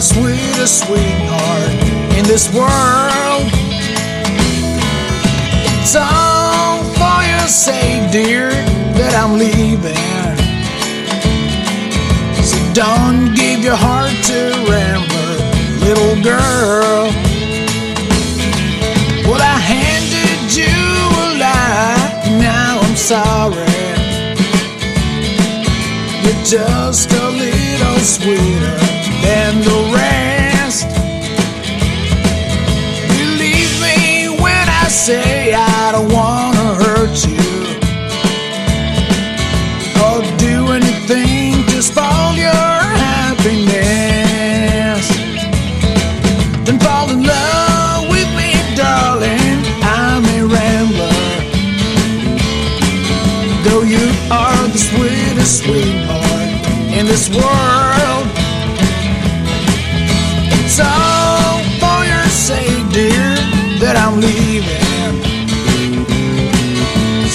Sweetest sweetheart in this world. It's all for your sake, dear, that I'm leaving. So don't give your heart to Rambler, little girl. Well, I handed you a lie, now I'm sorry. You're just a little sweeter say I don't wanna hurt you or do anything to spoil your happiness. Then fall in love with me, darling. I'm a rambler, though you are the sweetest sweetheart in this world.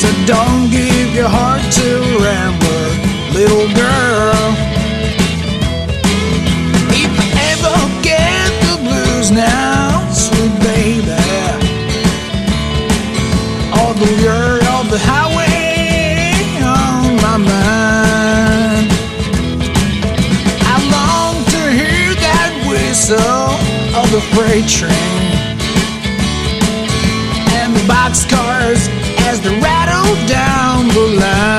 So don't give your heart to Rambler, little girl. If I ever get the blues now, sweet baby, all the lure of the highway on my mind. I long to hear that whistle of the freight train and the rattle down the line.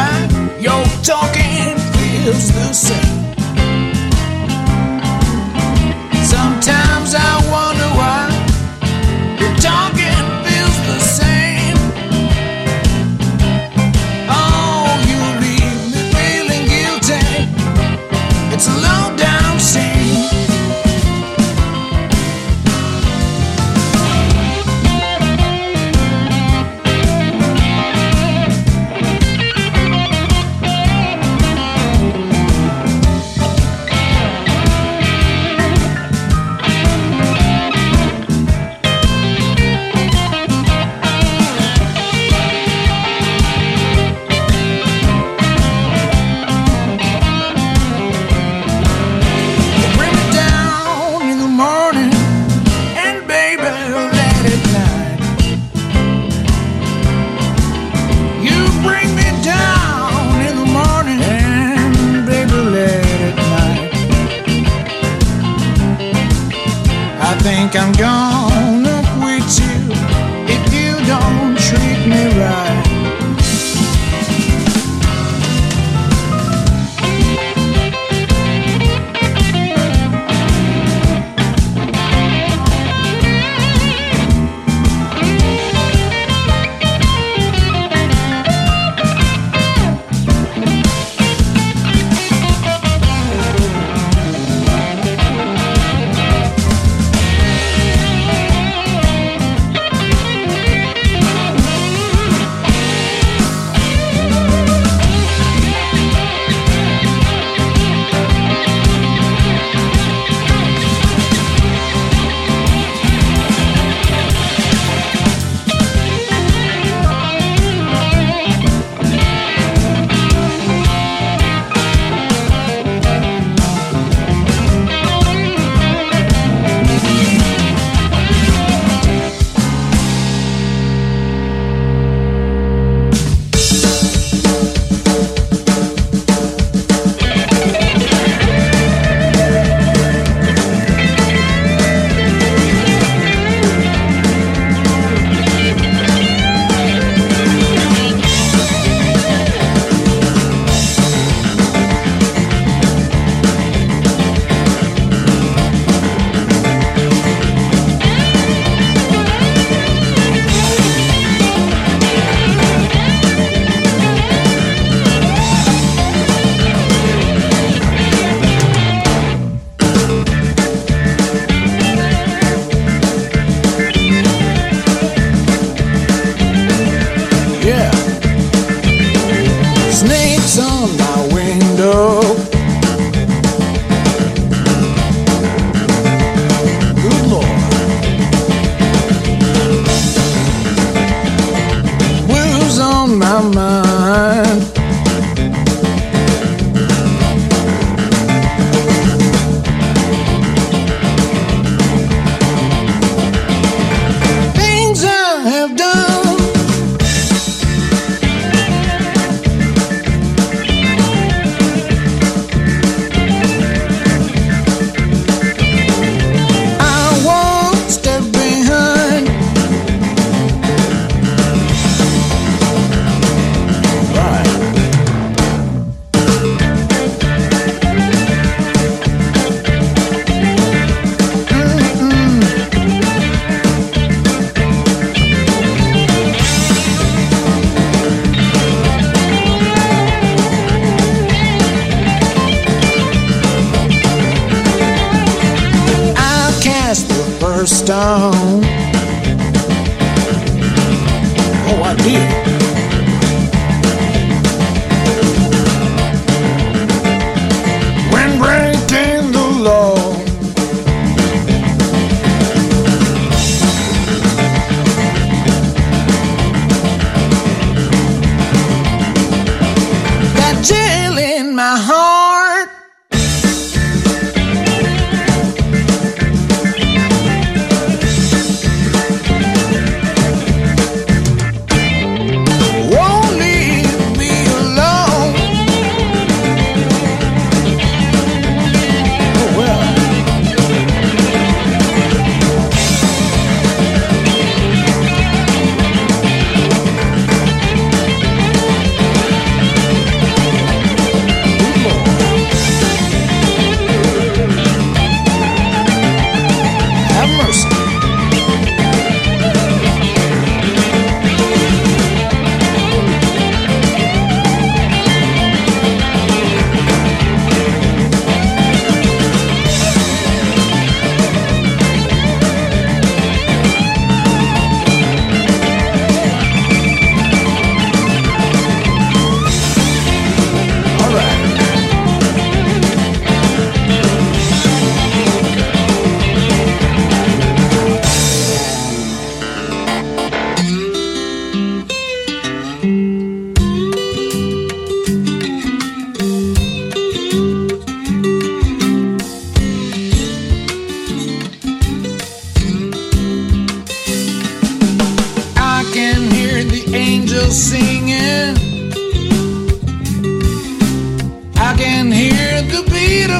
Why your talking feels the same. Snakes on first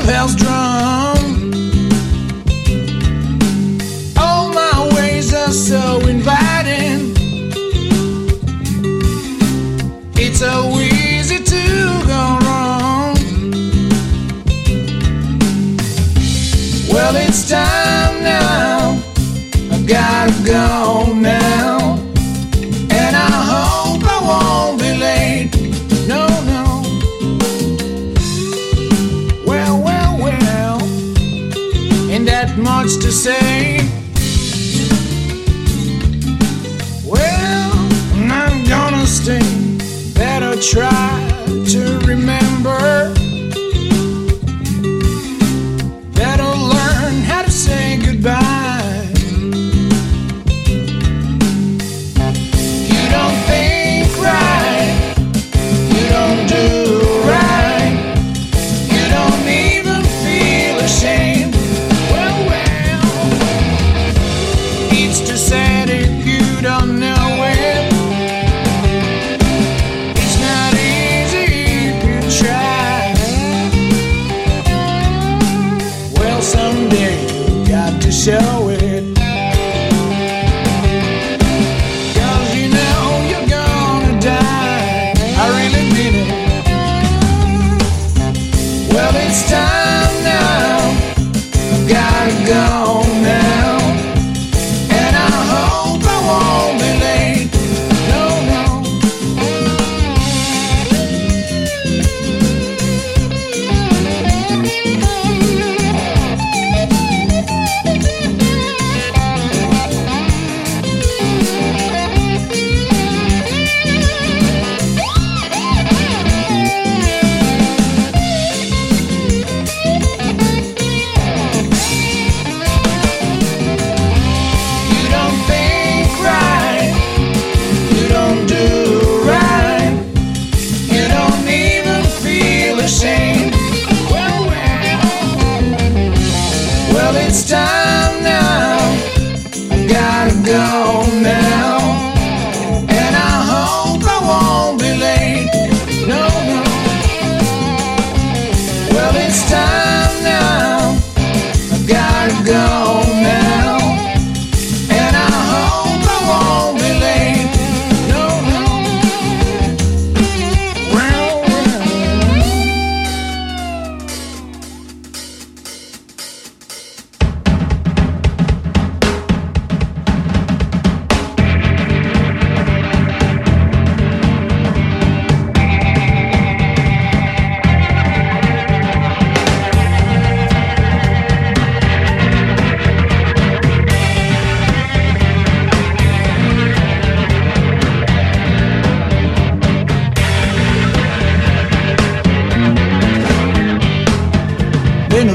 hear the the same. Well, I'm gonna stay. Better try to remember.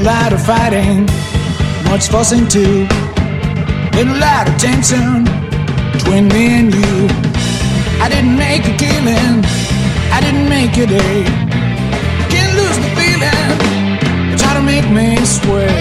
lot of fighting, much fussing too, and a lot of tension between me and you. I didn't make a killing, I didn't make a day. Can't lose the feeling, try to make me swear.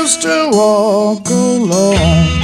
Used to walk alone.